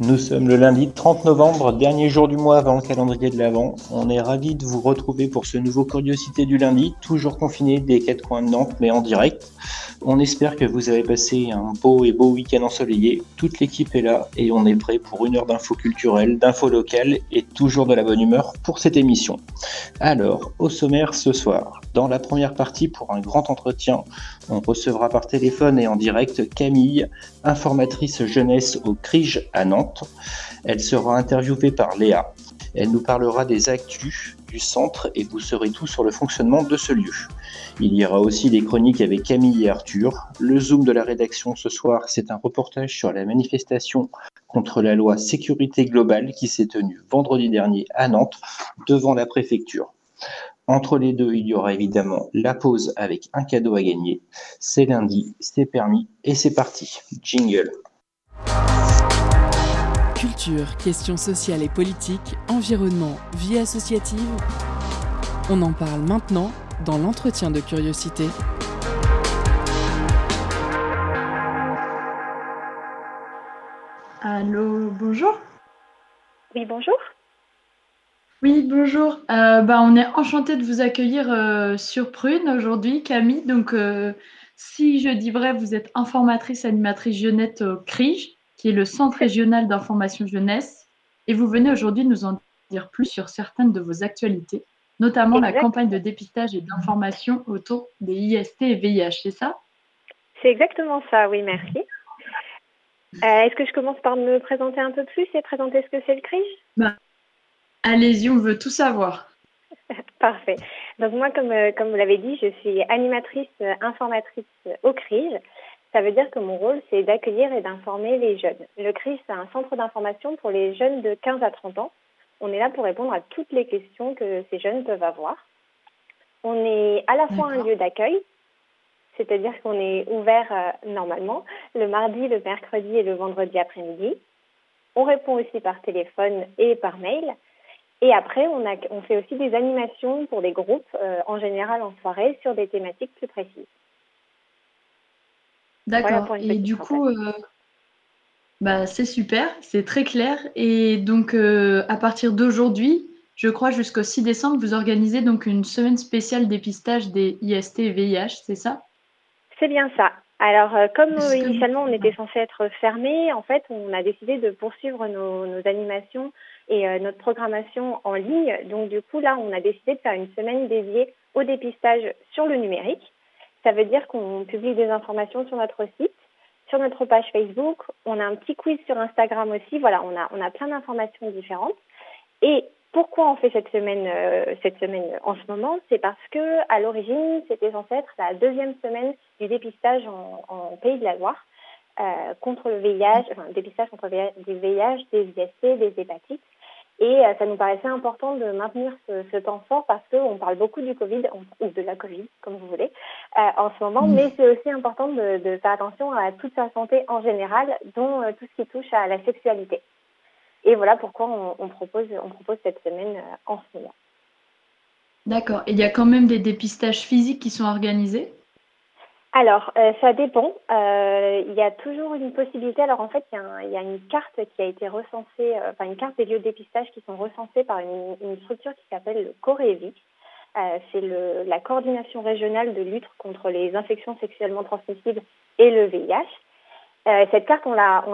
Nous sommes le lundi 30 novembre, dernier jour du mois avant le calendrier de l'Avent. On est ravis de vous retrouver pour ce nouveau Curiosité du lundi, toujours confiné des quatre coins de Nantes, mais en direct. On espère que vous avez passé un beau et beau week-end ensoleillé. Toute l'équipe est là et on est prêt pour une heure d'infos culturelles, d'infos locales et toujours de la bonne humeur pour cette émission. Alors, au sommaire ce soir, dans la première partie pour un grand entretien, on recevra par téléphone et en direct Camille, informatrice jeunesse au CRIGE à Nantes. Elle sera interviewée par Léa. Elle nous parlera des actus du centre et vous saurez tout sur le fonctionnement de ce lieu. Il y aura aussi des chroniques avec Camille et Arthur. Le zoom de la rédaction ce soir, c'est un reportage sur la manifestation contre la loi sécurité globale qui s'est tenue vendredi dernier à Nantes devant la préfecture. Entre les deux, il y aura évidemment la pause avec un cadeau à gagner. C'est lundi, c'est permis et c'est parti. Jingle. Culture, questions sociales et politiques, environnement, vie associative. On en parle maintenant dans l'entretien de curiosité. Allô, bonjour. Oui, bonjour. Oui, bonjour. Euh, bah, on est enchanté de vous accueillir euh, sur Prune aujourd'hui, Camille. Donc, euh, si je dis vrai, vous êtes informatrice animatrice jeunette au CRIJ, qui est le Centre régional d'information jeunesse, et vous venez aujourd'hui nous en dire plus sur certaines de vos actualités, notamment la campagne de dépistage et d'information autour des IST et VIH, c'est ça? C'est exactement ça, oui, merci. Est-ce que je commence par me présenter un peu plus et présenter ce que c'est le CRIJ? Bah, Allez-y, on veut tout savoir. Parfait. Donc moi, comme, euh, comme vous l'avez dit, je suis animatrice euh, informatrice au CRIJ. Ça veut dire que mon rôle, c'est d'accueillir et d'informer les jeunes. Le CRIJ, c'est un centre d'information pour les jeunes de 15 à 30 ans. On est là pour répondre à toutes les questions que ces jeunes peuvent avoir. On est à la fois un lieu d'accueil, c'est-à-dire qu'on est ouvert euh, normalement le mardi, le mercredi et le vendredi après-midi. On répond aussi par téléphone et par mail. Et après, on, a, on fait aussi des animations pour des groupes, euh, en général en soirée, sur des thématiques plus précises. D'accord. et du coup, euh, bah, c'est super, c'est très clair. Et donc, euh, à partir d'aujourd'hui, je crois jusqu'au 6 décembre, vous organisez donc une semaine spéciale dépistage des IST et VIH, c'est ça? C'est bien ça. Alors, comme initialement on était censé être fermé, en fait, on a décidé de poursuivre nos, nos animations et euh, notre programmation en ligne. Donc du coup, là, on a décidé de faire une semaine dédiée au dépistage sur le numérique. Ça veut dire qu'on publie des informations sur notre site, sur notre page Facebook. On a un petit quiz sur Instagram aussi. Voilà, on a, on a plein d'informations différentes. Et pourquoi on fait cette semaine, euh, cette semaine en ce moment? C'est parce que à l'origine, c'était censé être la deuxième semaine du dépistage en, Pays de la Loire euh, contre le VIH, enfin dépistage contre le VIH, des IST, des hépatites. Et euh, ça nous paraissait important de maintenir ce, ce temps fort parce qu'on parle beaucoup du Covid, ou de la Covid, comme vous voulez, euh, en ce moment, mm. mais c'est aussi important de, de, faire attention à toute sa santé en général, dont euh, tout ce qui touche à la sexualité. Et voilà pourquoi on, on propose, on propose cette semaine euh, en ce moment. D'accord. Et il y a quand même des dépistages physiques qui sont organisés? Alors, euh, ça dépend. Euh, il y a toujours une possibilité. Alors, en fait, il y, y a une carte qui a été recensée, euh, enfin, une carte des lieux de dépistage qui sont recensés par une, structure qui s'appelle le COREVI. Euh, c'est la coordination régionale de lutte contre les infections sexuellement transmissibles et le VIH. Euh, cette carte, on l'a, on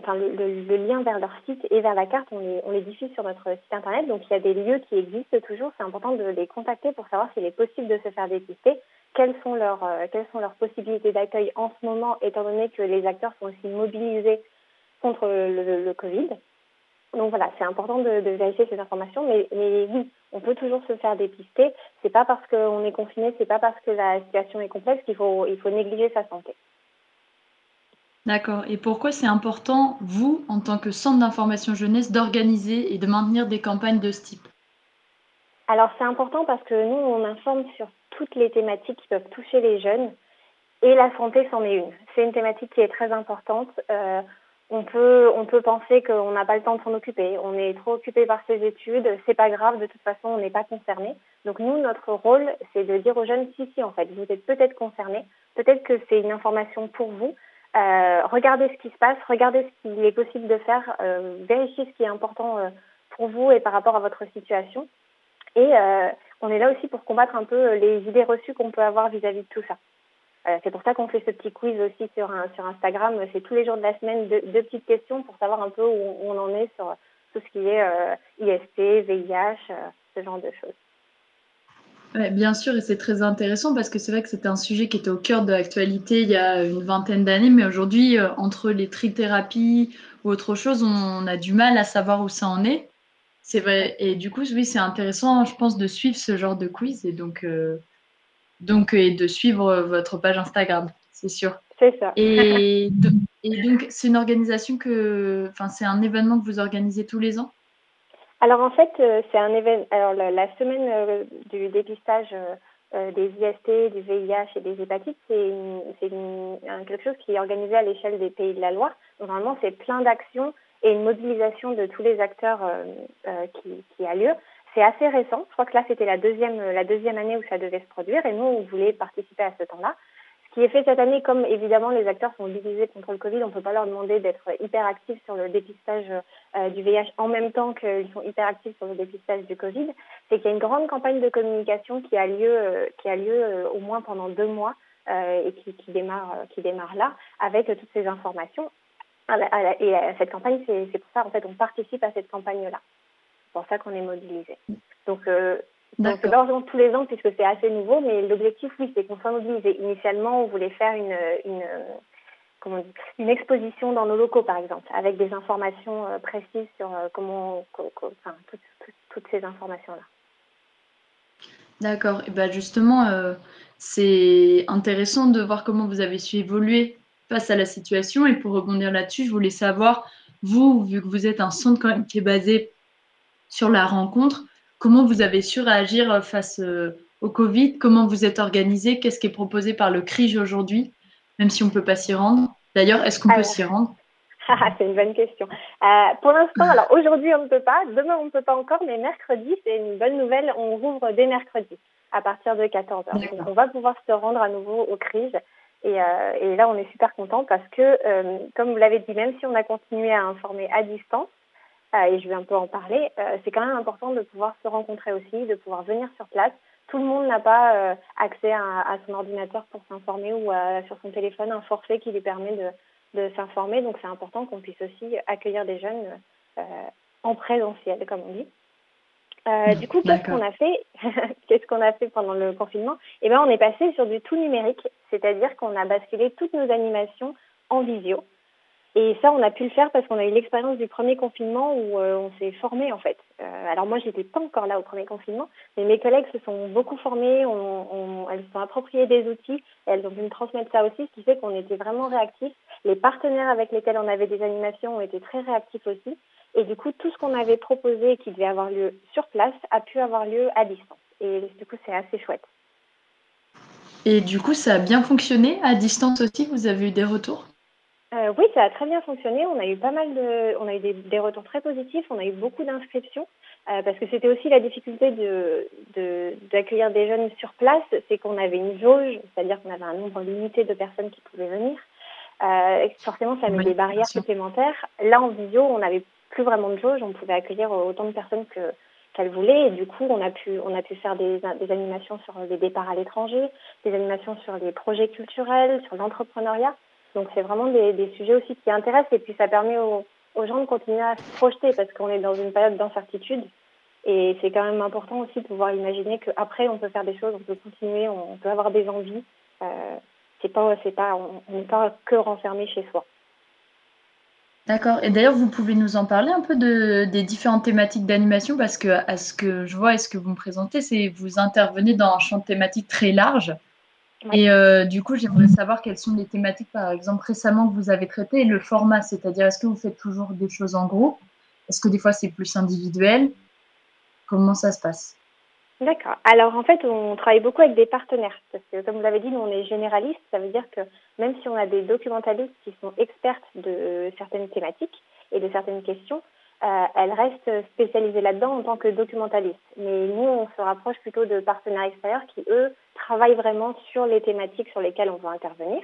enfin, le, lien vers leur site et vers la carte, on les, diffuse sur notre site internet. Donc, il y a des lieux qui existent toujours. C'est important de les contacter pour savoir s'il est possible de se faire dépister quelles sont leurs, euh, quelles sont leurs possibilités d'accueil en ce moment, étant donné que les acteurs sont aussi mobilisés contre le, Covid. Donc voilà, c'est important de, de, vérifier ces informations, mais, mais, oui, on peut toujours se faire dépister. C'est pas parce qu'on est confiné, c'est pas parce que la situation est complexe qu'il faut, il faut négliger sa santé. D'accord. Et pourquoi c'est important, vous, en tant que centre d'information jeunesse, d'organiser et de maintenir des campagnes de ce type? Alors c'est important parce que nous, on informe sur toutes les thématiques qui peuvent toucher les jeunes et la santé c'en est une. C'est une thématique qui est très importante. Euh, on peut, on peut penser qu'on n'a pas le temps de s'en occuper. On est trop occupé par ses études. C'est pas grave. De toute façon, on n'est pas concerné. Donc nous, notre rôle, c'est de dire aux jeunes si, si, en fait, vous êtes peut-être concernés. Peut-être que c'est une information pour vous. Euh, regardez ce qui se passe, regardez ce qu'il est possible de faire, euh, vérifiez ce qui est important euh, pour vous et par rapport à votre situation. Et euh, on est là aussi pour combattre un peu les idées reçues qu'on peut avoir vis-à-vis de tout ça. Euh, c'est pour ça qu'on fait ce petit quiz aussi sur, un, sur Instagram. C'est tous les jours de la semaine deux, deux, petites questions pour savoir un peu où on en est sur tout ce qui est IST, VIH, ce genre de choses bien sûr, et c'est très intéressant parce que c'est vrai que c'était un sujet qui était au cœur de l'actualité il y a une vingtaine d'années, mais aujourd'hui, euh, entre les trithérapies ou autre chose, on, a du mal à savoir où ça en est. C'est vrai, et du coup, oui, c'est intéressant, je pense, de suivre ce genre de quiz et donc, euh, donc et de suivre votre page Instagram, c'est sûr. C'est ça. Et, et donc, c'est une organisation que, enfin, c'est un événement que vous organisez tous les ans? Alors en fait, euh, c'est un événement. Alors la, semaine euh, du dépistage euh, des IST, du VIH et des hépatites, c'est quelque chose qui est organisé à l'échelle des pays de la Loire. Normalement, c'est plein d'actions et une mobilisation de tous les acteurs qui, qui a lieu. C'est assez récent. Je crois que là, c'était la deuxième, la deuxième année où ça devait se produire et nous, on voulait participer à ce temps-là qui est fait cette année, comme évidemment les acteurs sont divisés contre le Covid, on ne peut pas leur demander d'être hyper actifs sur le dépistage euh, du VIH en même temps qu'ils sont hyper actifs sur le dépistage du Covid. C'est qu'il y a une grande campagne de communication qui a lieu, euh, qui a lieu euh, au moins pendant deux mois et qui, qui, démarre, qui démarre là avec toutes ces informations. Et cette campagne, c'est pour ça en fait on participe à cette campagne-là. C'est pour ça qu'on est mobilisé. Donc donc c'est pas tous les ans puisque c'est assez nouveau, mais l'objectif, oui, c'est qu'on soit mobilisé. Initialement, on voulait faire une, une, comment on dit, une exposition dans nos locaux, par exemple, avec des informations euh, précises sur euh, comment, enfin, toutes, toutes, ces informations-là. D'accord. Et ben justement, euh, c'est intéressant de voir comment vous avez su évoluer face à la situation. Et pour rebondir là-dessus, je voulais savoir, vous, vu que vous êtes un centre quand même qui est basé sur la rencontre, Comment vous avez su réagir euh, face euh, au Covid? Comment vous êtes organisé? Qu'est-ce qui est proposé par le CRIJ aujourd'hui, même si on ne peut pas s'y rendre. D'ailleurs, est-ce qu'on peut s'y rendre? C'est une bonne question. Euh, pour l'instant, alors aujourd'hui on ne peut pas, demain on ne peut pas encore, mais mercredi c'est une bonne nouvelle, on rouvre dès mercredi à partir de 14h. Donc on va pouvoir se rendre à nouveau au CRIJ. Et, et là on est super content parce que, comme vous l'avez dit, même si on a continué à informer à distance, et je vais un peu en parler, euh, c'est quand même important de pouvoir se rencontrer aussi, de pouvoir venir sur place. Tout le monde n'a pas euh, accès à, à, son ordinateur pour s'informer ou sur son téléphone un forfait qui lui permet de, de s'informer. Donc c'est important qu'on puisse aussi accueillir des jeunes en présentiel, comme on dit. Euh, du coup, qu'est-ce qu'on a fait Qu'est-ce qu'on a fait pendant le confinement? Eh ben, on est passé sur du tout numérique, c'est-à-dire qu'on a basculé toutes nos animations en visio. Et ça, on a pu le faire parce qu'on a eu l'expérience du premier confinement où euh, on s'est formé en fait. Euh, alors moi, j'étais pas encore là au premier confinement, mais mes collègues se sont beaucoup formés, on, on, elles se sont appropriées des outils, elles ont pu me transmettre ça aussi, ce qui fait qu'on était vraiment réactifs. Les partenaires avec lesquels on avait des animations ont été très réactifs aussi. Et du coup, tout ce qu'on avait proposé qui devait avoir lieu sur place a pu avoir lieu à distance. Et du coup, c'est assez chouette. Et du coup, ça a bien fonctionné à distance aussi? Vous avez eu des retours? Euh, oui, ça a très bien fonctionné. On a eu pas mal de, on a eu des, des retours très positifs. On a eu beaucoup d'inscriptions euh, parce que c'était aussi la difficulté de d'accueillir des jeunes sur place, c'est qu'on avait une jauge, c'est-à-dire qu'on avait un nombre limité de personnes qui pouvaient venir. Euh, forcément, ça met des barrières supplémentaires. Là, en visio, on n'avait plus vraiment de jauge. On pouvait accueillir autant de personnes que qu'elle voulait. Et du coup, on a pu, on a pu faire des, des animations sur les départs à l'étranger, des animations sur les projets culturels, sur l'entrepreneuriat. Donc c'est vraiment des, sujets aussi qui intéressent et puis ça permet aux, gens de continuer à se projeter parce qu'on est dans une période d'incertitude et c'est quand même important aussi de pouvoir imaginer qu'après on peut faire des choses, on peut continuer, on peut avoir des envies. Euh, c'est pas, c'est pas, on n'est pas que renfermé chez soi. D'accord. Et d'ailleurs, vous pouvez nous en parler un peu de, des différentes thématiques d'animation parce que, à ce que je vois et ce que vous me présentez, c'est vous intervenez dans un champ de thématique très large. Et euh, du coup, j'aimerais savoir quelles sont les thématiques, par exemple, récemment que vous avez traitées et le format, c'est-à-dire est-ce que vous faites toujours des choses en groupe? Est-ce que des fois c'est plus individuel? Comment ça se passe? D'accord. Alors en fait, on travaille beaucoup avec des partenaires parce que comme vous l'avez dit, nous on est généralistes. Ça veut dire que même si on a des documentalistes qui sont expertes de certaines thématiques et de certaines questions, euh, elles restent spécialisées là-dedans en tant que documentalistes. Mais nous, on se rapproche plutôt de partenaires extérieurs qui, eux, travaillent vraiment sur les thématiques sur lesquelles on veut intervenir.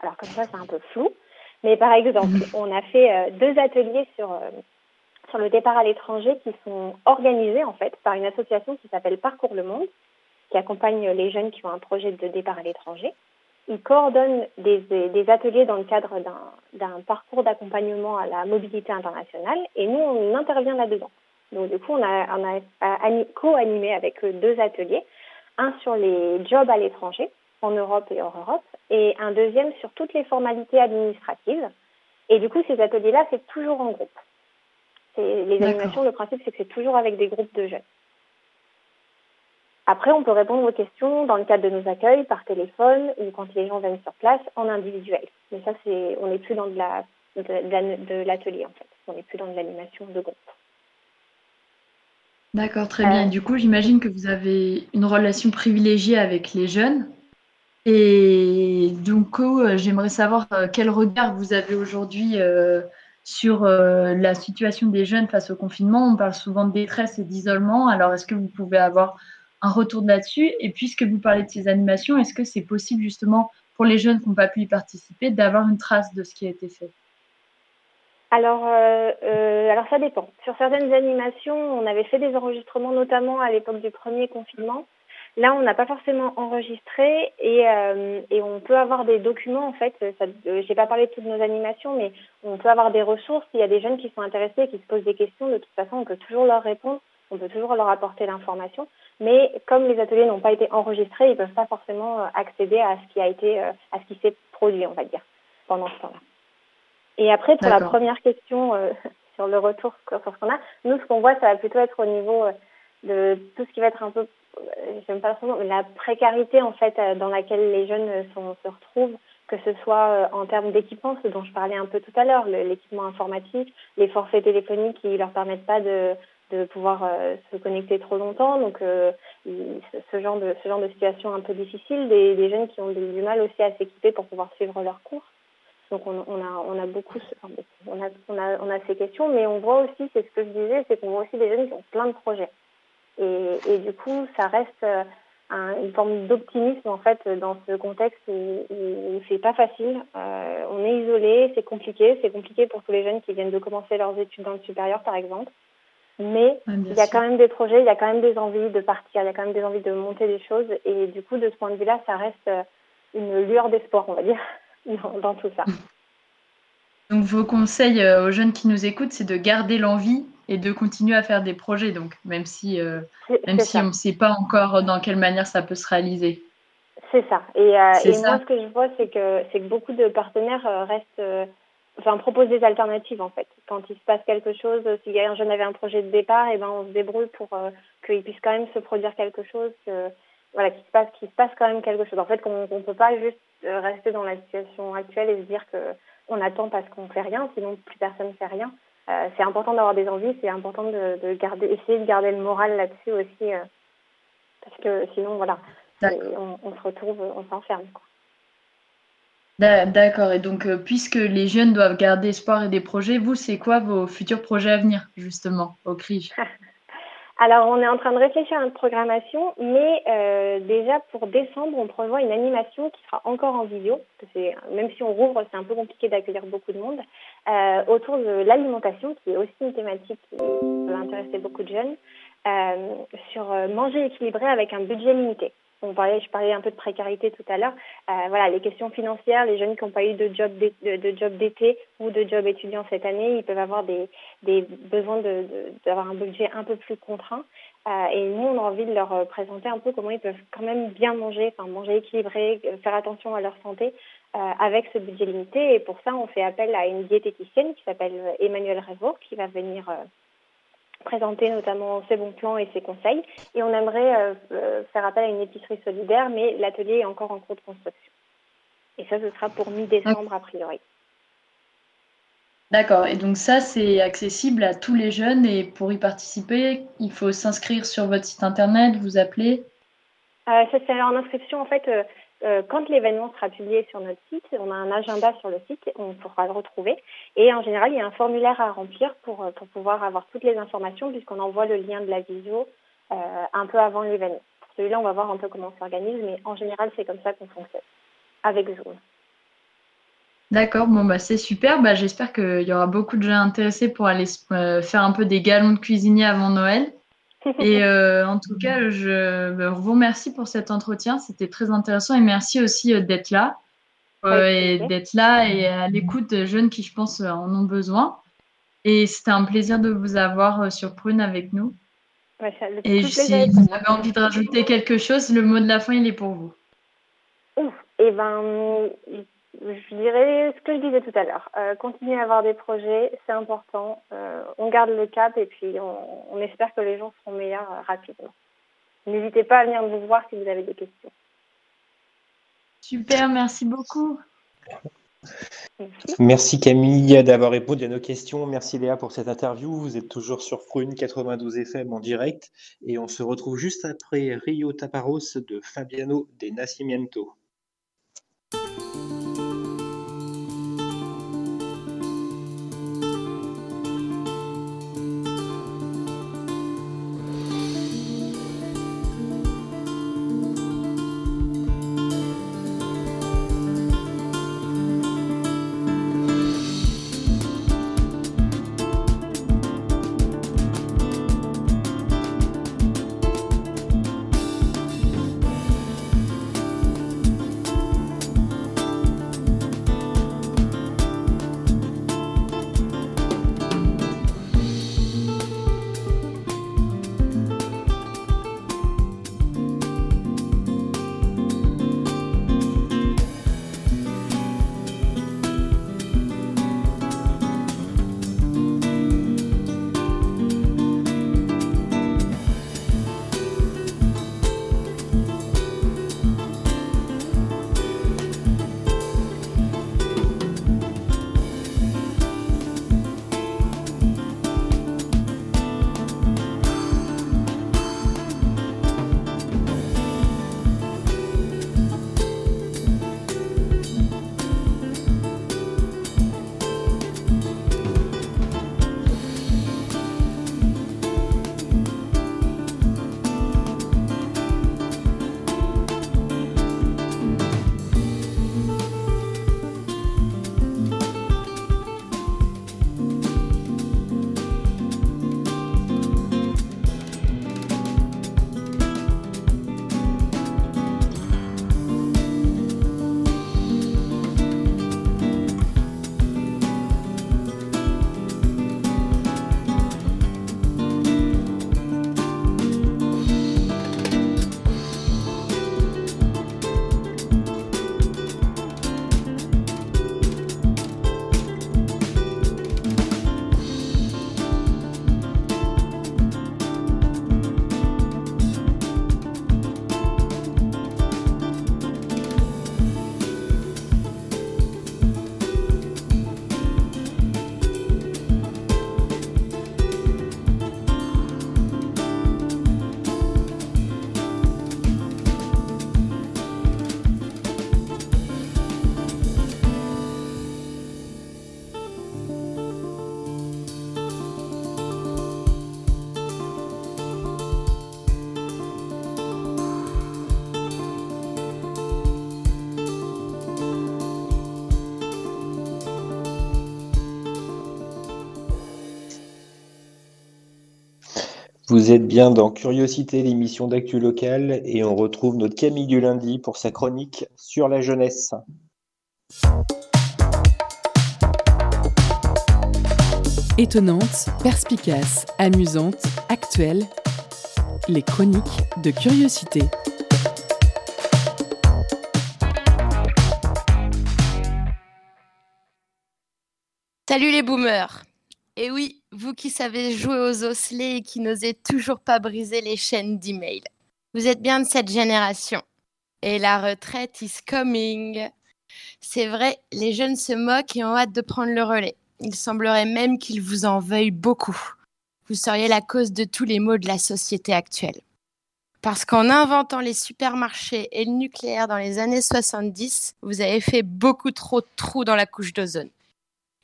Alors comme ça, c'est un peu flou. Mais par exemple, on a fait euh, deux ateliers sur euh, sur le départ à l'étranger qui sont organisés en fait par une association qui s'appelle Parcours le Monde, qui accompagne les jeunes qui ont un projet de départ à l'étranger. Ils coordonnent des, des, ateliers dans le cadre d'un parcours d'accompagnement à la mobilité internationale et nous, on intervient là-dedans. Donc du coup, on a, on a co-animé avec eux deux ateliers, un sur les jobs à l'étranger, en Europe et hors Europe, et un deuxième sur toutes les formalités administratives. Et du coup, ces ateliers-là, c'est toujours en groupe les animations, le principe, c'est que c'est toujours avec des groupes de jeunes. Après, on peut répondre aux questions dans le cadre de nos accueils, par téléphone ou quand les gens viennent sur place, en individuel. Mais ça, c'est, on n'est plus dans de, la, de, l'atelier, en fait. On n'est plus dans de l'animation de groupe. D'accord, très bien. Euh, du coup, j'imagine que vous avez une relation privilégiée avec les jeunes. Et donc, euh, j'aimerais savoir euh, quel regard vous avez aujourd'hui sur euh, la situation des jeunes face au confinement. On parle souvent de détresse et d'isolement. Alors, est-ce que vous pouvez avoir un retour là-dessus Et puisque vous parlez de ces animations, est-ce que c'est possible justement pour les jeunes qui n'ont pas pu y participer d'avoir une trace de ce qui a été fait? Alors, euh, euh, alors ça dépend. Sur certaines animations, on avait fait des enregistrements, notamment à l'époque du premier confinement. Là, on n'a pas forcément enregistré et, euh, et, on peut avoir des documents en fait. J'ai pas parlé de toutes nos animations, mais on peut avoir des ressources. Il y a des jeunes qui sont intéressés, qui se posent des questions. De toute façon, on peut toujours leur répondre. On peut toujours leur apporter l'information. Mais comme les ateliers n'ont pas été enregistrés, ils peuvent pas forcément euh, accéder à ce qui a été, à ce qui s'est produit, on va dire, pendant ce temps-là. Et après, pour la première question sur le retour sur ce qu'on a, nous, ce qu'on voit, ça va plutôt être au niveau de tout ce qui va être un peu j'aime pas mais la précarité en fait euh, dans laquelle les jeunes sont, se retrouvent, que ce soit euh, en termes d'équipement, ce dont je parlais un peu tout à l'heure, l'équipement informatique, les forfaits téléphoniques qui leur permettent pas de, de pouvoir euh, se connecter trop longtemps, donc ce genre de ce genre de situation un peu difficile, des, des jeunes qui ont du mal aussi à s'équiper pour pouvoir suivre leurs cours. Donc on, on, a on a beaucoup on a, on a on a ces questions, mais on voit aussi, c'est ce que je disais, c'est qu'on voit aussi des jeunes qui ont plein de projets. Et, et du coup, ça reste euh, un, une forme d'optimisme en fait dans ce contexte où, où c'est pas facile. Euh, on est isolé, c'est compliqué, c'est compliqué pour tous les jeunes qui viennent de commencer leurs études dans le supérieur, par exemple. Mais il y a quand même des projets, il y a quand même des envies de partir, il y a quand même des envies de monter des choses. Et du coup, de ce point de vue-là, ça reste euh, une lueur d'espoir, on va dire, dans, dans tout ça. Donc, vos conseils euh, aux jeunes qui nous écoutent, c'est de garder l'envie et de continuer à faire des projets, donc même si, euh, même si on ne sait pas encore dans quelle manière ça peut se réaliser. C'est ça. Et, euh, et moi, ce que je vois, c'est que, que beaucoup de partenaires restent, enfin, proposent des alternatives en fait. Quand il se passe quelque chose, si un jeune avait un projet de départ, et eh ben on se débrouille pour qu'il puisse quand même se produire quelque chose, que, voilà, qu'il se passe, qu'il se passe quand même quelque chose. En fait, qu'on ne peut pas juste rester dans la situation actuelle et se dire que on attend parce qu'on fait rien, sinon plus personne ne fait rien. Euh, c'est important d'avoir des envies, c'est important de, de, garder, essayer de garder le moral là-dessus aussi, euh, parce que sinon, voilà, on, on, se retrouve, on s'enferme. D'accord. Et donc, euh, puisque les jeunes doivent garder espoir et des projets, vous, c'est quoi vos futurs projets à venir, justement, au CRIJ? Alors, on est en train de réfléchir à une programmation, mais euh, déjà pour décembre, on prévoit une animation qui sera encore en vidéo. Même si on rouvre, c'est un peu compliqué d'accueillir beaucoup de monde, euh, autour de l'alimentation, qui est aussi une thématique qui va intéresser beaucoup de jeunes, sur manger équilibré avec un budget limité on parlait, je parlais un peu de précarité tout à l'heure. Euh, voilà, les questions financières, les jeunes qui n'ont pas eu de job de, de d'été ou de job étudiant cette année, ils peuvent avoir des, des besoins de, d'avoir un budget un peu plus contraint. Euh, et nous, on a envie de leur présenter un peu comment ils peuvent quand même bien manger, enfin manger équilibré, faire attention à leur santé euh, avec ce budget limité. Et pour ça, on fait appel à une diététicienne qui s'appelle Emmanuelle Révaux, qui va venir présenter notamment ses bons plans et ses conseils. Et on aimerait faire appel à une épicerie solidaire, mais l'atelier est encore en cours de construction. Et ça, ce sera pour mi-décembre a priori. D'accord. Et donc ça, c'est accessible à tous les jeunes. Et pour y participer, il faut s'inscrire sur votre site internet, vous appeler euh, Ça, c'est en inscription. En fait, euh, euh, quand l'événement sera publié sur notre site, on a un agenda sur le site, on pourra le retrouver. Et en général, il y a un formulaire à remplir pour, pour pouvoir avoir toutes les informations, puisqu'on envoie le lien de la visio un peu avant l'événement. Pour celui-là, on va voir un peu comment on s'organise, mais en général, c'est comme ça qu'on fonctionne, avec Zoom. D'accord, bon bah c'est super. Bah, j'espère qu'il y aura beaucoup de gens intéressés pour aller euh, faire un peu des galons de cuisinier avant Noël. Et euh, en tout cas, je bah, vous remercie pour cet entretien. C'était très intéressant et merci aussi euh, d'être là. et d'être là et à l'écoute de jeunes qui, je pense, en ont besoin. Et c'était un plaisir de vous avoir sur Prune avec nous. et si vous avez envie de rajouter quelque chose, le mot de la fin, il est pour vous. et eh ben, je dirais ce que je disais tout à l'heure. Euh, continuer à avoir des projets, c'est important. Euh, on garde le cap et puis on, espère que les gens seront meilleurs euh, rapidement. N'hésitez pas à venir nous voir si vous avez des questions. Super, merci beaucoup. Merci. Camille d'avoir répondu à nos questions. Merci Léa pour cette interview. Vous êtes toujours sur Prune 92 FM en direct et on se retrouve juste après Rio Taparos de Fabiano de Nascimento. Vous êtes bien dans Curiosité, l'émission d'actu locale, et on retrouve notre Camille du lundi pour sa chronique sur la jeunesse. Étonnante, perspicace, amusante, actuelle, les chroniques de Curiosité. Salut les boomers Et eh oui, vous qui savez jouer aux osselets et qui n'osez toujours pas briser les chaînes d'email. Vous êtes bien de cette génération. Et la retraite is coming. C'est vrai, les jeunes se moquent et ont hâte de prendre le relais. Il semblerait même qu'ils vous en veuillent beaucoup. Vous seriez la cause de tous les maux de la société actuelle. Parce qu'en inventant les supermarchés et le nucléaire dans les années 70, vous avez fait beaucoup trop de trous dans la couche d'ozone.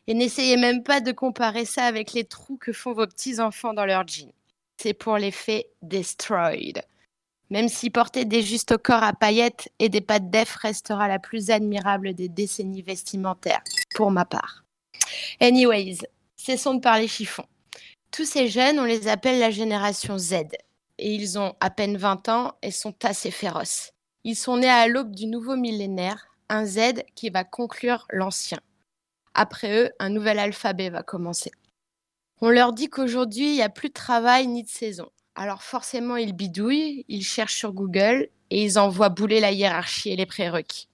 Et n'essayez même pas de comparer ça avec les trous que font vos petits-enfants dans leurs jeans. C'est pour l'effet destroyed. Même si porter des justes corps à paillettes et des pattes d'EF restera la plus admirable des décennies vestimentaires, pour ma part. Anyways, cessons de parler chiffon. Tous ces jeunes, on les appelle la génération Z. Et ils ont à peine 20 ans et sont assez féroces. Ils sont nés à l'aube du nouveau millénaire, un Z qui va conclure l'ancien. Après eux, un nouvel alphabet va commencer. On leur dit qu'aujourd'hui, il n'y a plus de travail ni de saison. Alors forcément, ils bidouillent, ils cherchent sur Google et ils envoient bouler la hiérarchie et les prérequis.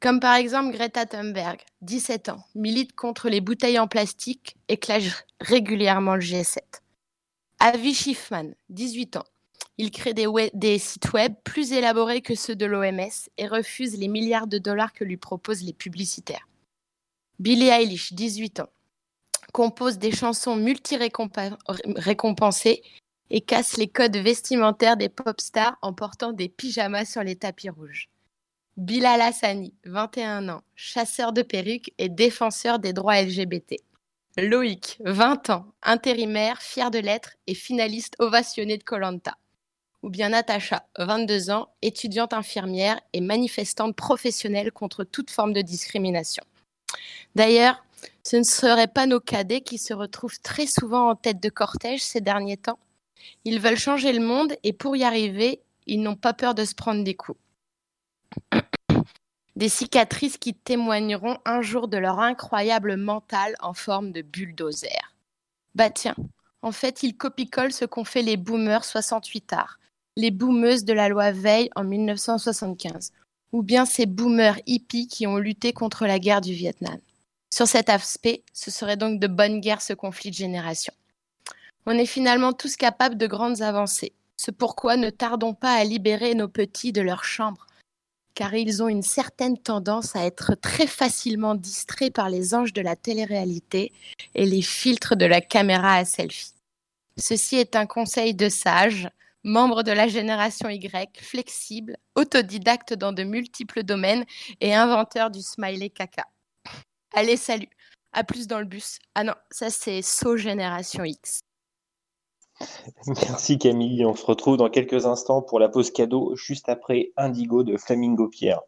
Comme par exemple Greta Thunberg, 17 ans, milite contre les bouteilles en plastique et clash régulièrement le G7. Avi Schiffman, 18 ans, il crée des, des, sites web plus élaborés que ceux de l'OMS et refuse les milliards de dollars que lui proposent les publicitaires. Billie Eilish, 18 ans, compose des chansons multi-récompensées et casse les codes vestimentaires des pop stars en portant des pyjamas sur les tapis rouges. Bilal Hassani, 21 ans, chasseur de perruques et défenseur des droits LGBT. Loïc, 20 ans, intérimaire, fier de l'être et finaliste ovationné de Colanta. Ou bien Natacha, 22 ans, étudiante infirmière et manifestante professionnelle contre toute forme de discrimination. D'ailleurs, ce ne seraient pas nos cadets qui se retrouvent très souvent en tête de cortège ces derniers temps ils veulent changer le monde et pour y arriver, ils n'ont pas peur de se prendre des coups. Des cicatrices qui témoigneront un jour de leur incroyable mental en forme de bulldozer. Bah tiens, en fait, ils copient ce qu'ont fait les boomers 68 arts, les boomeuses de la loi Veil en 1975, ou bien ces boomers hippies qui ont lutté contre la guerre du Vietnam. Sur cet aspect, ce serait donc de bonne guerre ce conflit de génération. On est finalement tous capables de grandes avancées. C'est pourquoi ne tardons pas à libérer nos petits de leur chambre, car ils ont une certaine tendance à être très facilement distraits par les anges de la télé-réalité et les filtres de la caméra à selfie. Ceci est un conseil de sage, membre de la génération Y, flexible, autodidacte dans de multiples domaines et inventeur du smiley caca. Allez, salut, à plus dans le bus. Ah non, ça c'est So Génération X. Merci Camille. On se retrouve dans quelques instants pour la pause cadeau, juste après Indigo de Flamingo Pierre.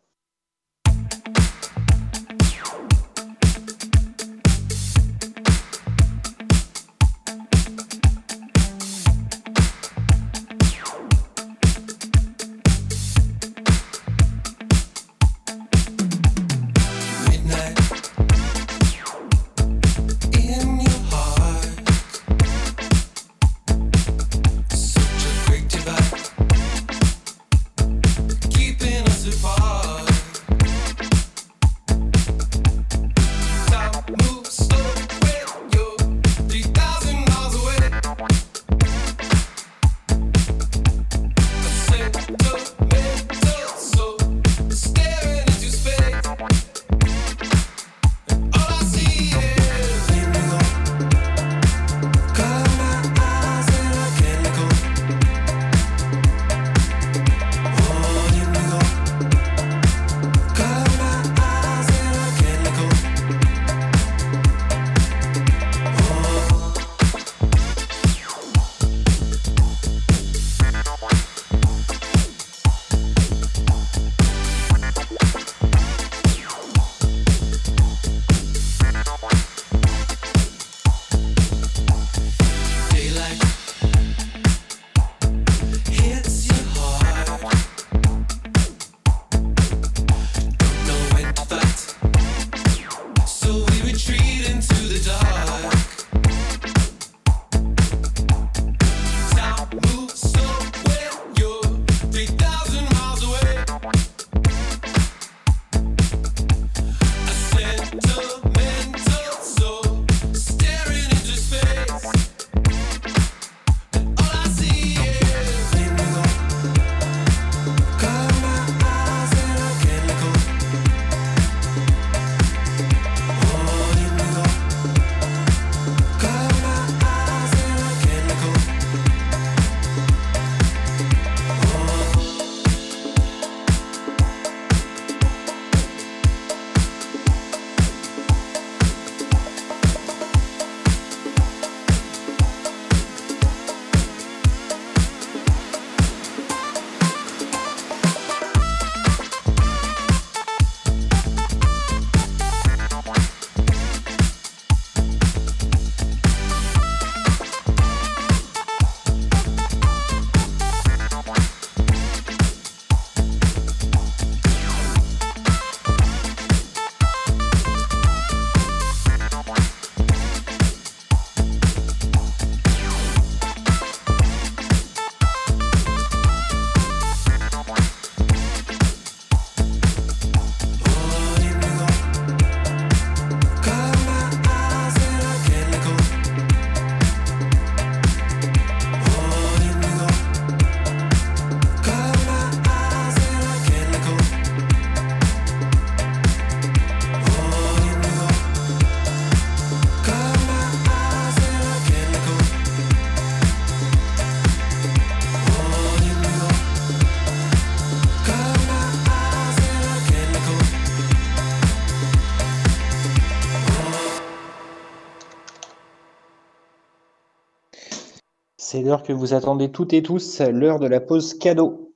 C'est l'heure que vous attendez toutes et tous, l'heure de la pause cadeau.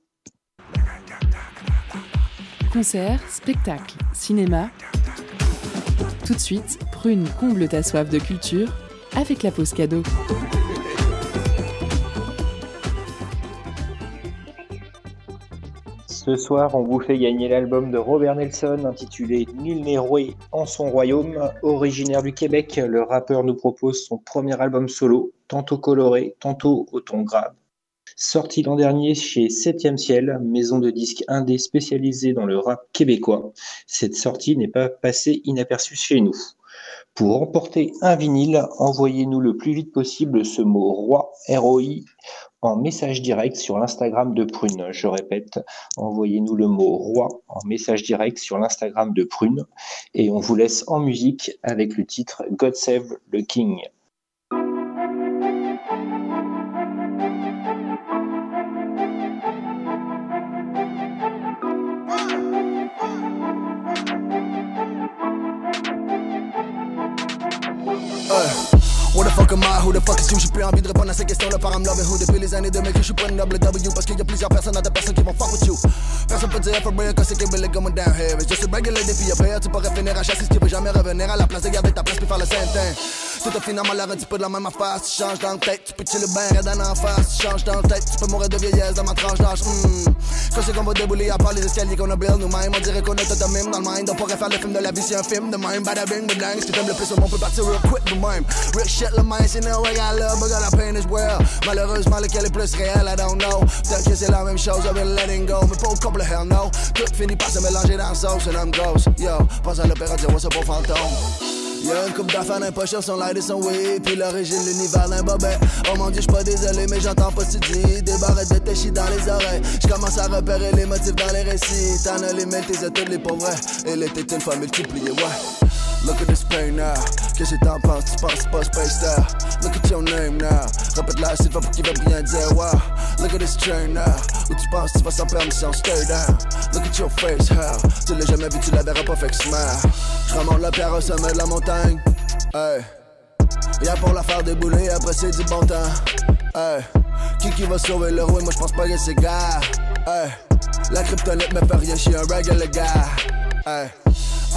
Concert, spectacle, cinéma. Tout de suite, Prune comble ta soif de culture avec la pause cadeau. Ce soir, on vous fait gagner l'album de Robert Nelson intitulé Nul n'est en son royaume. Originaire du Québec, le rappeur nous propose son premier album solo, tantôt coloré, tantôt au ton grave. Sorti l'an dernier chez Septième Ciel, maison de disques indé spécialisée dans le rap québécois, cette sortie n'est pas passée inaperçue chez nous. Pour remporter un vinyle, envoyez-nous le plus vite possible ce mot roi, ROI, en message direct sur l'Instagram de Prune. Je répète, envoyez-nous le mot roi en message direct sur l'Instagram de Prune et on vous laisse en musique avec le titre God Save the King. Répondre à ces questions-là par I'm loving who Depuis les années 2000 que je suis pas une double W Parce qu'il y a plusieurs personnes dans ta personne qui vont fuck with you. Personne peut dire for real que c'est really going down here. Just a regular à faire Tu pourrais finir à chasser si tu veux jamais revenir à la place de garder ta place puis faire le same thing Tout a finalement un petit peu de la même affaire. Tu changes dans le tête, tu peux chiller bien, raide en face. Tu changes dans le tête, tu peux mourir de vieillesse dans ma tranche d'âge. Hmm. Quand c'est qu'on va débouler à part les escaliers qu'on a build nous-mêmes On dirait qu'on a tout de même dans le mind. On pourrait faire le film de la vie si un film de même. Bada bing, bang, ce que t'aimes le plus monde peut partir real quick même Real shit, le mind, c'est no way I love But got pain as well. Malheureusement, lequel est plus réel, I don't know. Peut-être que c'est la même chose, I've been letting go Mais pas au couple, hell no. Tout finit par se mélanger dans la sauce and I'm ghost Yo, pense à l'opéra, dire what's up au fantôme Y'a une coupe d'affaires d'un pocheur, son light et son weed Puis l'origine, l'univers d'un bobet. Oh mon dieu, j'suis pas désolé, mais j'entends pas ce que tu dis Des barrettes de téchis dans les oreilles. J'commence à repérer les motifs dans les récits. T'en as les mails, t'es toutes les pauvres. Et l'été, une fois multiplié, ouais Look at this pain now. Qu'est-ce que t'en penses? Tu penses pas space there? Look at your name now. Répète la c'est pas pour qu'il va rien dire. Wow. Look at this chain now. Où tu penses tu vas sans permission? Stay down? Look at your face, hell. Tu l'as jamais vu, tu la verras pas, fait que smile. J'remonte la pierre au sommet de la montagne. Hey. Y'a pour la faire débouler, après c'est du bon temps. Hey. Qui qui va sauver le roi? Moi j'pense pas que c'est gars. Hey. La kryptonite me fait rien, j'suis un regular gars. Hey.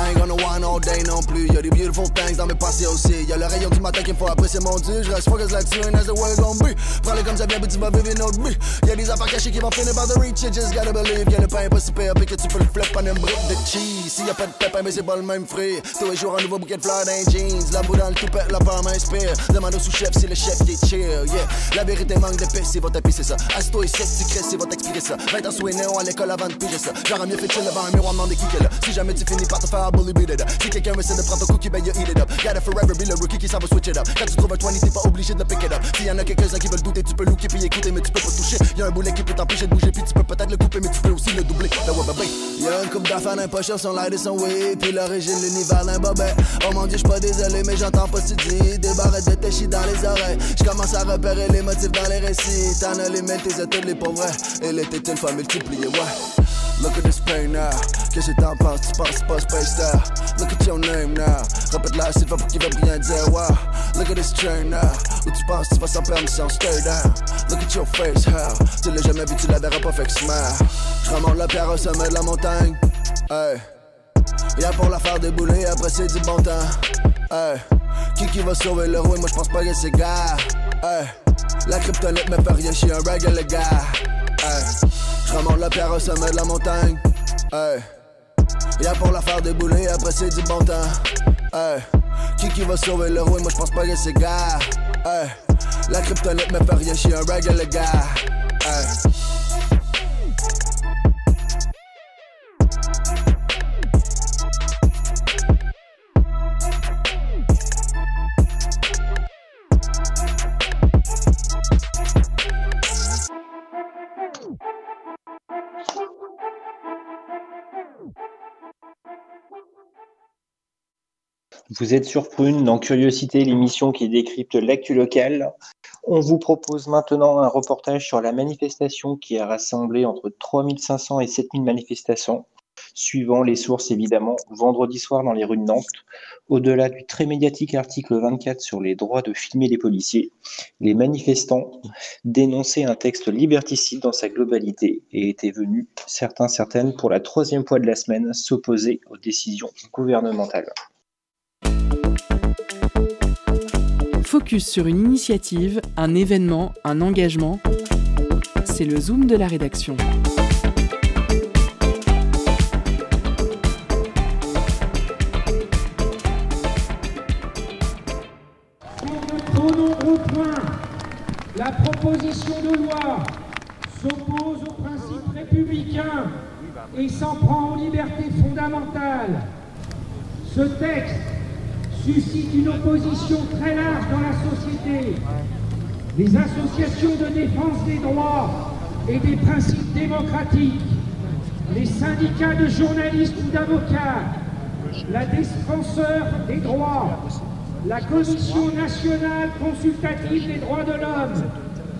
I ain't gonna whine all day non plus. Y'a des beautiful things dans mes passés aussi. Y'a le rayon du matin qui me faut apprécier mon dieu. Je reste focus là-dessus and as the way gon' be. Prends-le comme ça vient, puis tu vas vivre une autre vie. Y'a des affaires cachées qui vont finir par the reach. You just gotta believe. Y'a le pain pas si pire, que tu peux le flip en une brique de cheese. S'il y a pas de pépin, mais c'est pas le même fruit. Tous les jours, un nouveau bouquet de fleurs dans jeans. La boue dans le toupet, la part m'inspire. Demande au sous-chef si le chef est chill. Yeah, la vérité manque de paix, c'est votre c'est ça. Asto et sec, tu crées, c'est votre expliquer ça. 20 ans sous néon à l'école avant de piger ça. J'aurais mieux fait chill devant un miroir, demander qui qu'elle. Si jamais tu finis par te faire bully beat it Si quelqu'un essaie de prendre ton cookie, ben you eat it up. Gotta forever be le rookie qui switch it up. Quand tu trouves un 20, t'es pas obligé de pick it up. S'il y en a quelques-uns qui veulent douter, tu peux looker puis écouter, mais tu peux pas toucher. Y'a un boulet qui peut t'empêcher de bouger, puis tu peux peut-être le couper, mais tu peux aussi le doubler. The web Y'a une coupe d'affaires d'un pocheur, son light et son weed. Puis l'origine, l'univers d'un bobet. Oh mon dieu, j'suis pas désolé, mais j'entends pas ce tu dis. Des barrettes de téchis dans les oreilles. J'commence à repérer les motifs dans les récits. T'en as les mails, t'es toutes les pauvres. Et l'été, une fois multiplié, ouais. Look at this pain now. Qu'est-ce que t'en penses? Tu penses pas space there? Look at your name now. Répète la c'est pas pour qu'il va rien dire. Wow. Look at this chain now. Où tu penses? Tu vas sans permission. Stay down. Look at your face, hell. Tu l'as jamais vu, tu la verras pas, fait que smile. J'remonte la pierre au sommet de la montagne. Hey. Y'a pour la faire débouler, après c'est du bon temps. Hey. Qui qui va sauver le roi? Moi j'pense pas que c'est gars. Hey. La kryptonite me fait rien, j'suis un regular gars. Hey. J'remonte la pierre au sommet de la montagne. Y'a pour la faire débouler, après c'est du bon temps. Qui qui va sauver le roi? Moi j'pense pas que c'est gars. La kryptonite me fait rien, j'suis un regular gars. Vous êtes sur Prune dans Curiosité, l'émission qui décrypte l'actu locale. On vous propose maintenant un reportage sur la manifestation qui a rassemblé entre 3500 et 7000 manifestations suivant les sources évidemment, vendredi soir dans les rues de Nantes, au-delà du très médiatique article 24 sur les droits de filmer les policiers, les manifestants dénonçaient un texte liberticide dans sa globalité et étaient venus, certains, certaines, pour la troisième fois de la semaine, s'opposer aux décisions gouvernementales. Focus sur une initiative, un événement, un engagement. C'est le Zoom de la rédaction. Pour nombreux points, la proposition de loi s'oppose aux principes républicains et s'en prend aux libertés fondamentales. Ce texte suscite une opposition très large dans la société. Les associations de défense des droits et des principes démocratiques, les syndicats de journalistes ou d'avocats, la défenseur des droits, la Commission nationale consultative des droits de l'homme,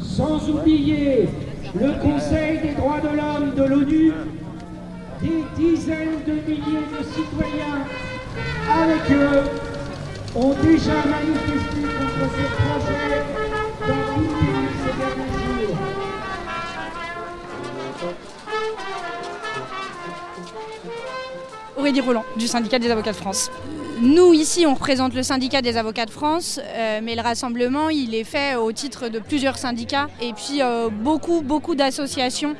sans oublier le Conseil des droits de l'homme de l'ONU, des dizaines de milliers de citoyens avec eux ont déjà manifesté contre ce projet dans tout pays ces derniers. Aurélie Roland, du syndicat des avocats de France. Nous, ici, on représente le syndicat des avocats de France, euh, mais le rassemblement, il est fait au titre de plusieurs syndicats et puis euh, beaucoup, beaucoup d'associations.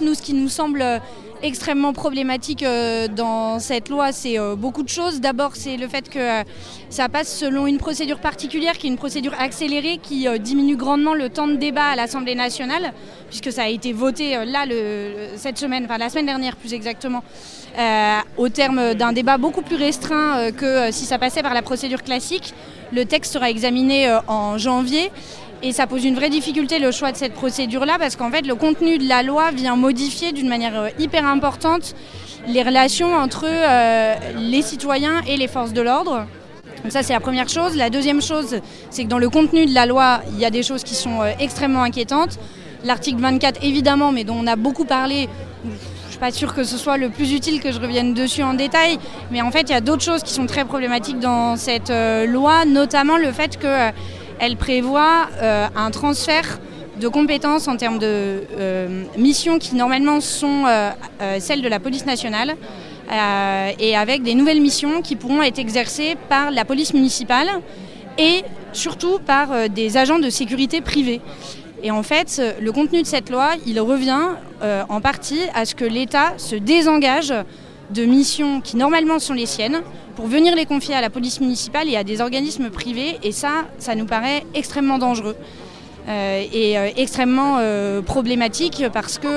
Nous, ce qui nous semble extrêmement problématique euh, dans cette loi, c'est euh, beaucoup de choses. D'abord, c'est le fait que euh, ça passe selon une procédure particulière, qui est une procédure accélérée, qui diminue grandement le temps de débat à l'Assemblée nationale, puisque ça a été voté là cette semaine, enfin la semaine dernière plus exactement, au terme d'un débat beaucoup plus restreint que si ça passait par la procédure classique. Le texte sera examiné en janvier. Et ça pose une vraie difficulté le choix de cette procédure-là parce qu'en fait le contenu de la loi vient modifier d'une manière euh, hyper importante les relations entre euh, les citoyens et les forces de l'ordre. Donc ça c'est la première chose. La deuxième chose, c'est que dans le contenu de la loi, il y a des choses qui sont euh, extrêmement inquiétantes. L'article 24 évidemment, mais dont on a beaucoup parlé, je suis pas sûre que ce soit le plus utile que je revienne dessus en détail, mais en fait il y a d'autres choses qui sont très problématiques dans cette loi, notamment le fait que elle prévoit euh, un transfert de compétences en termes de euh, missions qui normalement sont euh, celles de la police nationale et avec des nouvelles missions qui pourront être exercées par la police municipale et surtout par des agents de sécurité privés. Et en fait, le contenu de cette loi, il revient en partie à ce que l'État se désengage de missions qui normalement sont les siennes pour venir les confier à la police municipale et à des organismes privés. Et ça, ça nous paraît extrêmement dangereux. Euh, et euh, extrêmement euh, problématique parce que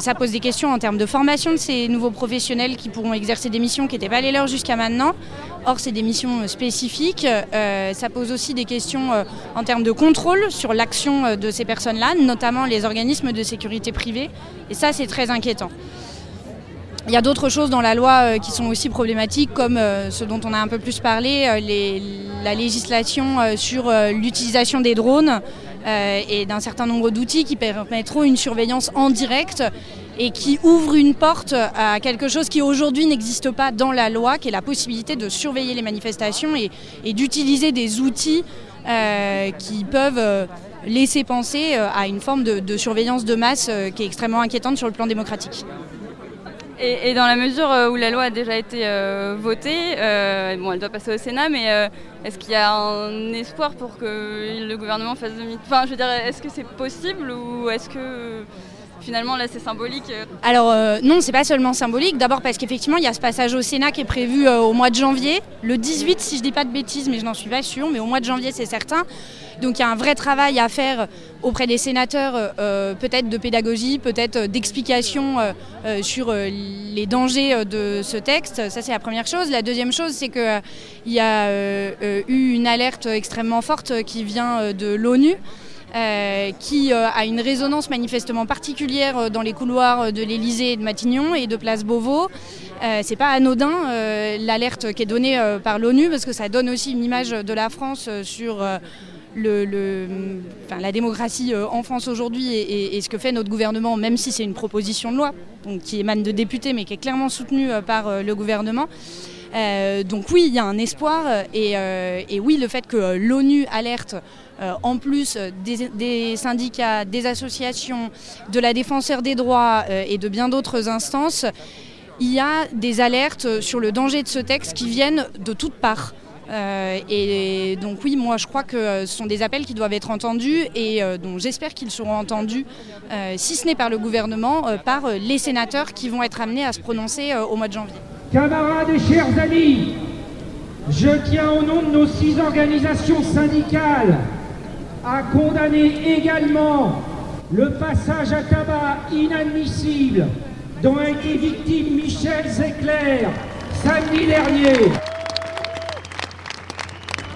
ça pose des questions en termes de formation de ces nouveaux professionnels qui pourront exercer des missions qui n'étaient pas les leurs jusqu'à maintenant. Or, c'est des missions spécifiques. ça pose aussi des questions en termes de contrôle sur l'action de ces personnes-là, notamment les organismes de sécurité privée. Et ça, c'est très inquiétant. Il y a d'autres choses dans la loi euh, qui sont aussi problématiques, comme euh, ce dont on a un peu plus parlé, euh, la législation sur l'utilisation des drones et d'un certain nombre d'outils qui permettront une surveillance en direct et qui ouvrent une porte à quelque chose qui aujourd'hui n'existe pas dans la loi, qui est la possibilité de surveiller les manifestations et, d'utiliser des outils qui peuvent laisser penser à une forme de surveillance de masse qui est extrêmement inquiétante sur le plan démocratique. Et, dans la mesure euh, où la loi a déjà été euh, votée, euh, bon, elle doit passer au Sénat, mais est-ce qu'il y a un espoir pour que le gouvernement fasse demi Enfin, je veux dire, est-ce que c'est possible ou est-ce que finalement là c'est symbolique Alors non, c'est pas seulement symbolique. D'abord parce qu'effectivement il y a ce passage au Sénat qui est prévu au mois de janvier, le 18 si je dis pas de bêtises, mais je n'en suis pas sûre, mais au mois de janvier c'est certain. Donc il y a un vrai travail à faire auprès des sénateurs, euh, peut-être de pédagogie, peut-être d'explication euh, euh, sur les dangers de ce texte. Ça c'est la première chose. La deuxième chose, c'est qu'il y a eu une alerte extrêmement forte qui vient de l'ONU. Qui a une résonance manifestement particulière dans les couloirs de l'Elysée de Matignon et de Place Beauvau. c'est pas anodin l'alerte qui est donnée par l'ONU parce que ça donne aussi une image de la France sur la démocratie en France aujourd'hui et, ce que fait notre gouvernement, même si c'est une proposition de loi qui émane de députés mais qui est clairement soutenue par le gouvernement. donc oui, il y a un espoir et, oui, le fait que l'ONU alerte en plus des, syndicats, des associations, de la défenseur des droits et de bien d'autres instances, il y a des alertes sur le danger de ce texte qui viennent de toutes parts. Euh, et donc oui, moi je crois que ce sont des appels qui doivent être entendus et euh, dont j'espère qu'ils seront entendus, euh, si ce n'est par le gouvernement, par les sénateurs qui vont être amenés à se prononcer au mois de janvier. Camarades et chers amis, je tiens au nom de nos six organisations syndicales à condamner également le passage à tabac inadmissible dont a été victime Michel Zecler samedi dernier.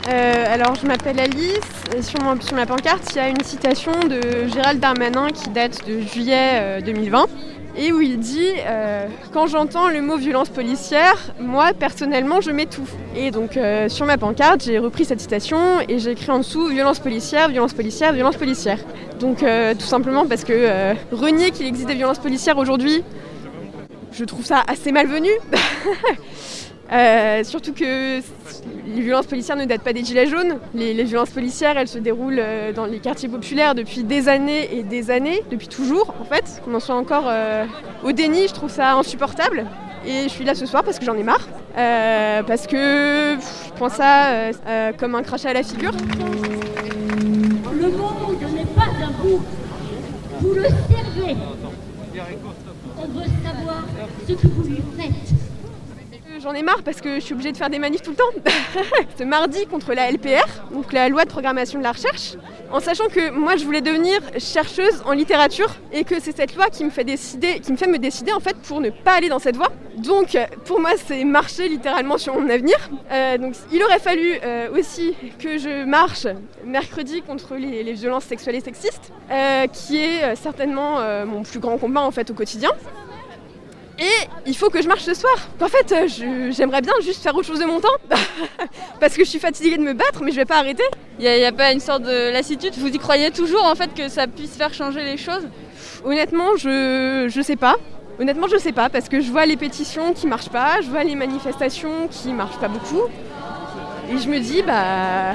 Euh, alors je m'appelle Alice, sur, sur, ma pancarte il y a une citation de Gérald Darmanin qui date de juillet 2020 euh, et où il dit euh, Quand j'entends le mot violence policière, moi personnellement je m'étouffe. Et donc sur ma pancarte j'ai repris cette citation et j'ai écrit en dessous violence policière, violence policière, violence policière. Donc tout simplement parce que renier qu'il existe des violences policières aujourd'hui, je trouve ça assez malvenu. Euh, surtout que les violences policières ne datent pas des gilets jaunes. Les, violences policières, elles se déroulent euh, dans les quartiers populaires depuis des années et des années, depuis toujours en fait. Qu'on en soit encore euh, au déni, je trouve ça insupportable. Et je suis là ce soir parce que j'en ai marre. parce que je prends ça comme un crachat à la figure. Le monde n'est pas à vous. Vous le servez. On veut savoir ce que vous lui faites j'en ai marre parce que je suis obligée de faire des manifs tout le temps. Ce mardi contre la LPR, donc la loi de programmation de la recherche, en sachant que moi je voulais devenir chercheuse en littérature et que c'est cette loi qui me fait décider, qui me fait me décider en fait pour ne pas aller dans cette voie. Donc pour moi c'est marcher littéralement sur mon avenir. Euh, donc il aurait fallu euh, aussi que je marche mercredi contre les, violences sexuelles et sexistes, euh, qui est certainement mon plus grand combat en fait au quotidien. Et il faut que je marche ce soir. En fait, euh, j'aimerais bien juste faire autre chose de mon temps. Parce que je suis fatiguée de me battre, mais je vais pas arrêter. Il n'y a, pas une sorte de lassitude? Vous y croyez toujours en fait que ça puisse faire changer les choses? Honnêtement, je, je sais pas. Honnêtement, je sais pas parce que je vois les pétitions qui marchent pas, je vois les manifestations qui marchent pas beaucoup. Et je me dis, bah,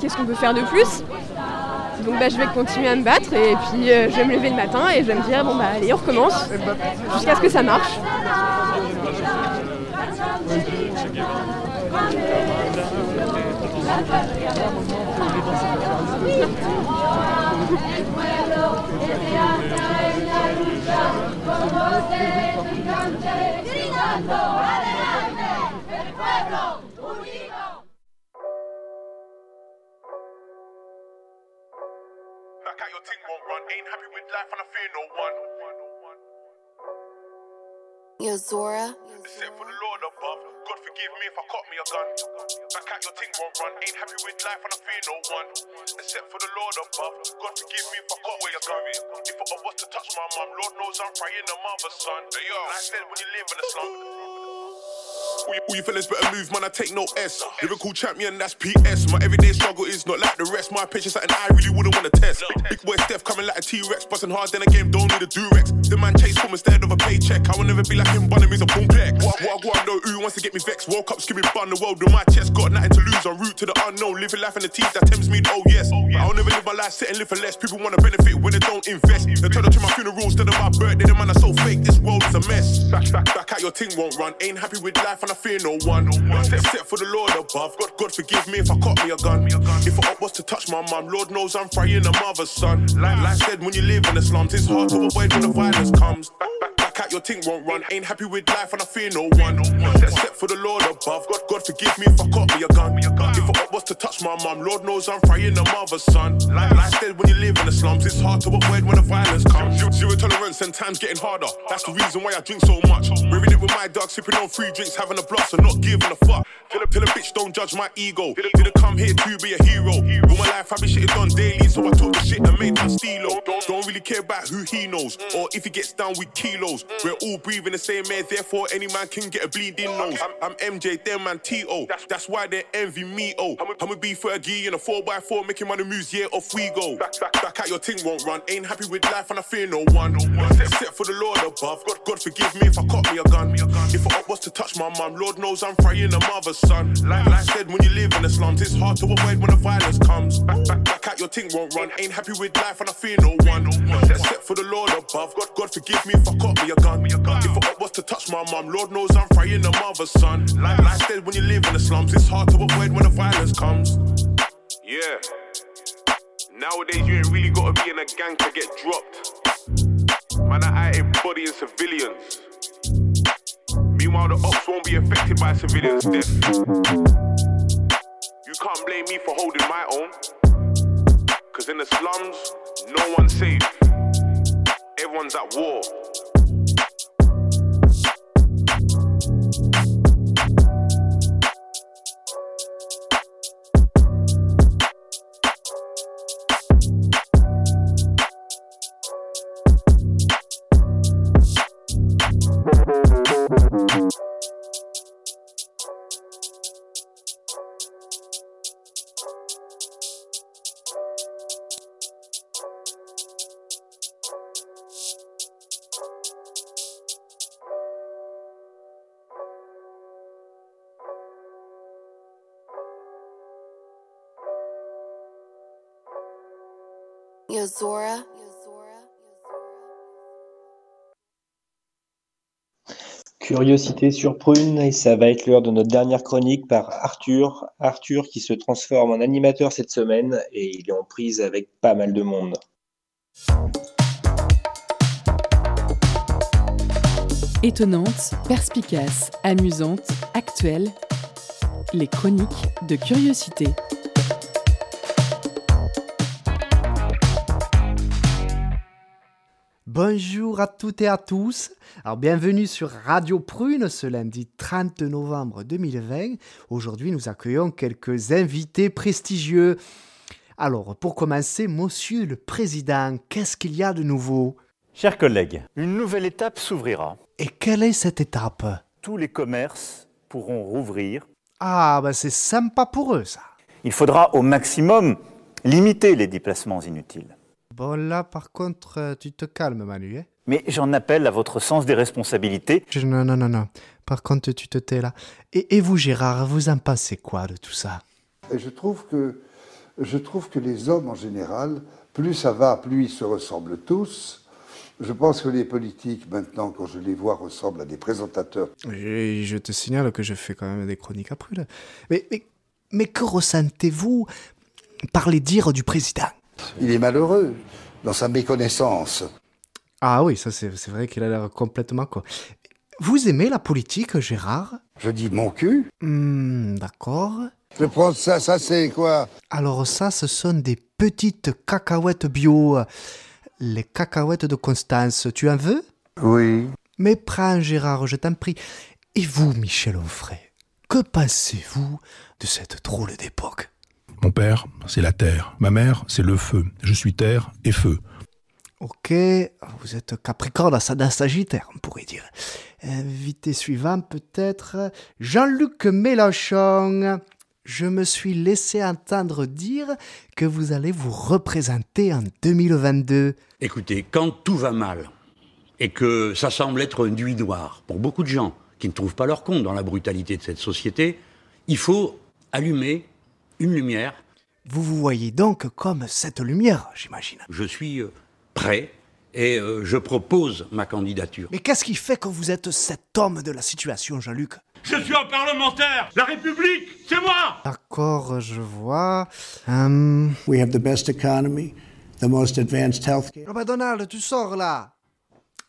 qu'est-ce qu'on peut faire de plus? Donc bah, je vais continuer à me battre et puis euh, je vais me lever le matin et je vais me dire bon bah allez on recommence jusqu'à ce que ça marche. Yo, Zora. Except for the Lord above. God forgive me if I caught me a gun. Back at your ting won't run. Ain't happy with life and I fear no one. Except for the Lord above. God forgive me if I caught where you're going. If I was to touch my mum, Lord knows I'm praying the mother's son. Hey, yo, like I said, when you live in the slum. All you, fellas better move, man. I take no S. Lyrical champion, that's PS. My everyday struggle is not like the rest. My patience, something I really wouldn't want to test. Big boy Steph coming like a T Rex, busting hard, then again, don't need a Durex. The man chase for instead of a paycheck. I will never be like him, but him is a boom black. What, what I out know who wants to get me vexed. Woke up skimming bun the world with my chest. Got nothing to lose en route to the unknown. Living life in the teeth that tempts me, oh yes. I'll never live my life, sit and live for less. People wanna benefit when they don't invest. They turn up to my funeral instead of my birthday. The man are so fake, this world is a mess. Back, back, back at your ting won't run. Ain't happy with life and I fear no one. Step for the Lord above. God, God forgive me if I caught me a gun. If I was to touch my mum, Lord knows I'm frying a mother's son. Like like said, when you live in the slums, it's hard to avoid when the violence comes. Back at your ting won't run. Ain't happy with life and I fear no one. Step for the Lord above. God, God forgive me if I caught me a gun. If I was to touch my mum, Lord knows I'm frying a mother's son. Like said, when you live in the slums, it's hard to avoid when the violence comes. Zero tolerance and time's getting harder. That's the reason why I drink so much. Wearing it with my dog, sipping on free drinks, having a blast and not giving a fuck. Tell a, tell a bitch don't judge my ego. Didn't come here to be a hero. All my life I've been shitted on daily, so I took the shit and made my steelo. Don't really care about who he knows or if he gets down with kilos. We're all breathing the same air, therefore any man can get a bleeding nose. I'm, I'm MJ, them man T.O. That's why they envy me, oh. I'ma be 30 in a 4x4, making money moves, yeah, off we go. Back, back, back out your ting won't run. Ain't happy with life and I fear no one. Set, set for the Lord above. God, God forgive me if I caught me a gun. Me a gun. If I was to touch my mum, Lord knows I'm frying a mother's son. Like, like I said, when you live in the slums, it's hard to avoid when the violence comes. Back, back, back out your ting won't run. Ain't happy with life and I fear no one. Set, set for the Lord above. God, God forgive me if I caught me a gun. If I was to touch my mum, Lord knows I'm frying a mother's son. Like, I said, when you live in the slums, it's hard to avoid when the violence comes. Yeah. Nowadays, you ain't really gotta be in a gang to get dropped. Man, I ain't bodying civilians. Meanwhile, the ops won't be affected by civilians' death. You can't blame me for holding my own. Cause in the slums, no one's safe. Everyone's at war. Curiosité sur Prune, et ça va être l'heure de notre dernière chronique par Arthur. Arthur qui se transforme en animateur cette semaine et il est en prise avec pas mal de monde. Étonnante, perspicace, amusante, actuelle, les chroniques de curiosité. Bonjour à toutes et à tous. Alors bienvenue sur Radio Prune ce lundi 30 novembre 2020. Aujourd'hui, nous accueillons quelques invités prestigieux. Alors, pour commencer, monsieur le président, qu'est-ce qu'il y a de nouveau? Chers collègues, une nouvelle étape s'ouvrira. Et quelle est cette étape? Tous les commerces pourront rouvrir. Ah, bah c'est sympa pour eux ça. Il faudra au maximum limiter les déplacements inutiles. Bon là, par contre, euh, tu te calmes Manu. Hein Mais j'en appelle à votre sens des responsabilités. Je- non, non, non, non. Par contre, tu te tais là. Et, et vous Gérard, vous en pensez quoi de tout ça? Et je trouve que je trouve que les hommes en général, plus ça va, plus ils se ressemblent tous. Je pense que les politiques, maintenant, quand je les vois, ressemblent à des présentateurs. Et je te signale que je fais quand même des chroniques à Prune. Mais, mais, mais que ressentez-vous par les dires du président? Il est malheureux dans sa méconnaissance. Ah oui, ça c'est vrai qu'il a l'air complètement quoi. Vous aimez la politique, Gérard? Je dis mon cul. Hmm, D'accord. Je prends ça, ça c'est quoi? Alors ça, ce sont des petites cacahuètes bio. Les cacahuètes de Constance, tu en veux? Oui. Mais prends, Gérard, je t'en prie. Et vous, Michel Onfray, que pensez-vous de cette drôle d'époque? Mon père, c'est la terre. Ma mère, c'est le feu. Je suis terre et feu. Ok, vous êtes Capricorne, ascendant Sagittaire, on pourrait dire. Invité suivant, peut-être Jean-Luc Mélenchon. Je me suis laissé entendre dire que vous allez vous représenter en 2022. Écoutez, quand tout va mal et que ça semble être un nuit noire pour beaucoup de gens qui ne trouvent pas leur compte dans la brutalité de cette société, il faut allumer une lumière. Vous vous voyez donc comme cette lumière, j'imagine. Je suis euh, prêt et euh, je propose ma candidature. Mais qu'est-ce qui fait que vous êtes cet homme de la situation, Jean-Luc? Je suis un parlementaire La République, c'est moi D'accord, je vois. Hum, We have the best economy, the most advanced healthcare. Oh bah Donald, tu sors là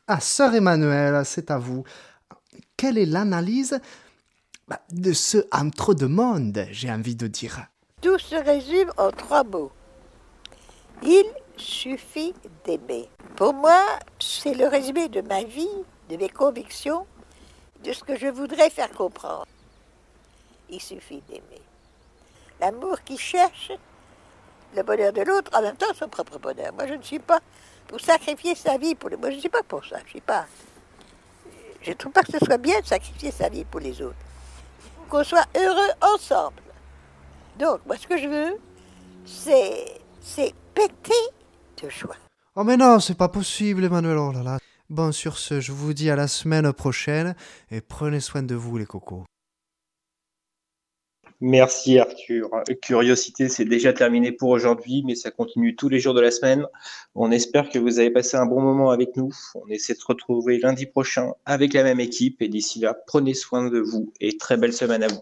Ah, sœur Emmanuel, c'est à vous. Quelle est l'analyse bah, de ce entre-deux-mondes, j'ai envie de dire? Tout se résume en trois mots. Il suffit d'aimer. Pour moi, c'est le résumé de ma vie, de mes convictions, de ce que je voudrais faire comprendre. il suffit d'aimer. L'amour qui cherche le bonheur de l'autre, en même temps son propre bonheur. Moi, je ne suis pas pour sacrifier sa vie pour les... Moi, je ne suis pas pour ça. Je suis pas... Je ne trouve pas que ce soit bien de sacrifier sa vie pour les autres. Qu'on soit heureux ensemble. Donc, moi, ce que je veux, c'est... c'est péter de joie. Oh mais non, c'est pas possible, Emmanuel. Oh là là. Bon, sur ce, je vous dis à la semaine prochaine et prenez soin de vous, les cocos. Merci Arthur. Curiosité, c'est déjà terminé pour aujourd'hui, mais ça continue tous les jours de la semaine. On espère que vous avez passé un bon moment avec nous. On essaie de se retrouver lundi prochain avec la même équipe et d'ici là, prenez soin de vous et très belle semaine à vous.